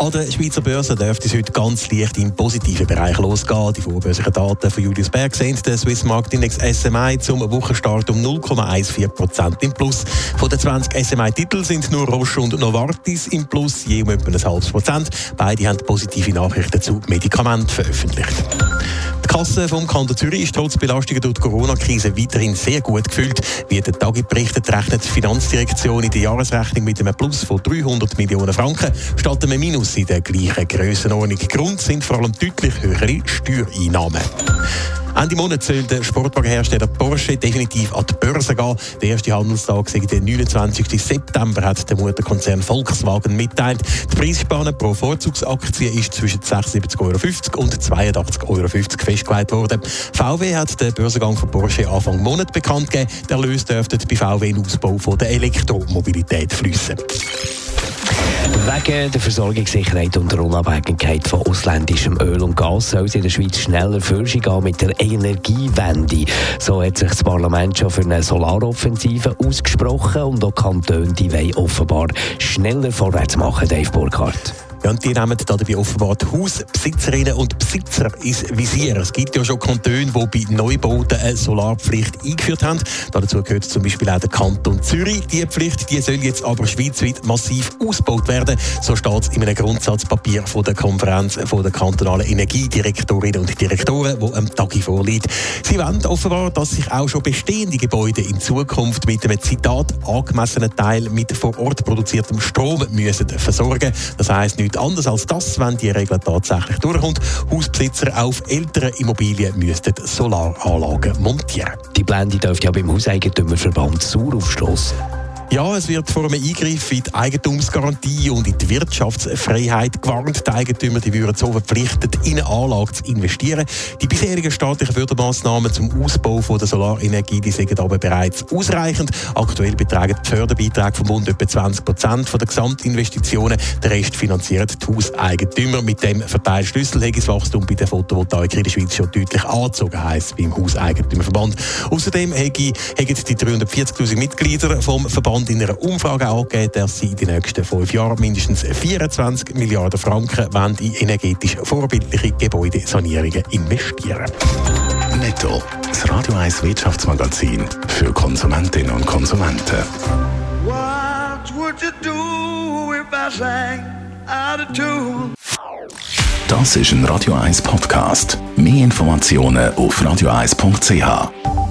An der Schweizer Börse dürfte es heute ganz leicht im positiven Bereich losgehen. Die vorbörslichen Daten von Julius Berg sehen den Swiss Marktindex SMI zum Wochenstart um 0,14% im Plus. Von den 20 SMI-Titeln sind nur Roche und Novartis im Plus, je um etwa ein halbes Prozent. Beide haben positive Nachrichten zu Medikamenten veröffentlicht. Die Kasse vom Kanton Zürich ist trotz Belastungen durch die Corona-Krise weiterhin sehr gut gefüllt. Wie der Tagi berichtet, rechnet die Finanzdirektion in der Jahresrechnung mit einem Plus von 300 Millionen Franken statt einem Minus in der gleichen Grössenordnung. Grund sind vor allem deutlich höhere Steuereinnahmen. Ende Monat soll der Sportwagenhersteller Porsche definitiv an die Börse gehen. Der erste Handelstag der 29. September, hat der Mutterkonzern Volkswagen mitteilt. Die Preisspanne pro Vorzugsaktie ist zwischen 76,50 Euro und 82,50 Euro festgelegt worden. VW hat den Börsengang von Porsche Anfang Monat bekannt gegeben. Der Erlös dürfte bei VW in Ausbau von der Elektromobilität fließen. Wegen der Versorgungssicherheit und der Unabhängigkeit von ausländischem Öl und Gas soll es in der Schweiz schneller Fürschung gehen mit der Energiewende. So hat sich das Parlament schon für eine Solaroffensive ausgesprochen und auch Kantone die wollen offenbar schneller vorwärts machen, Dave Burkhardt. Ja, und die nehmen dabei offenbar die Hausbesitzerinnen und Besitzer ins Visier. Es gibt ja schon Kantone, die bei Neubauten eine Solarpflicht eingeführt haben. Dazu gehört zum Beispiel auch der Kanton Zürich. Die Pflicht die soll jetzt aber schweizweit massiv ausgebaut werden. So steht es in einem Grundsatzpapier von der Konferenz von der kantonalen Energiedirektorinnen und Direktoren, wo am Tag vorliegt. Sie wollen offenbar, dass sich auch schon bestehende Gebäude in Zukunft mit einem Zitat angemessenen Teil mit vor Ort produziertem Strom müssen versorgen. Das heisst nicht anderes als das, wenn die Regel tatsächlich durchkommt. Hausbesitzer auf älteren Immobilien müssten Solaranlagen montieren. Die Blende dürfte ja beim Hauseigentümerverband sauer aufstoßen. Ja, es wird vor einem Eingriff in die Eigentumsgarantie und in die Wirtschaftsfreiheit gewarnt. Die Eigentümer die würden so verpflichtet, in eine Anlage zu investieren. Die bisherigen staatlichen Fördermaßnahmen zum Ausbau von der Solarenergie die sind aber bereits ausreichend. Aktuell betragen die Förderbeiträge vom Bund etwa 20 Prozent der Gesamtinvestitionen. Der Rest finanziert die Hauseigentümer. Mit dem Verteilschlüssel hat das Wachstum bei der Photovoltaik in der Schweiz schon deutlich angezogen, heisst beim Hauseigentümerverband. Außerdem haben die 340.000 Mitglieder vom Verband Bund in einer Umfrage angegeben, dass sie in den nächsten fünf Jahren mindestens 24 Milliarden Franken in energetisch vorbildliche Gebäudesanierungen investieren. Netto, das Radio 1 Wirtschaftsmagazin für Konsumentinnen und Konsumenten. What would you do if I sang out of tune? Das ist ein Radio 1 Podcast. Mehr Informationen auf radio1.ch.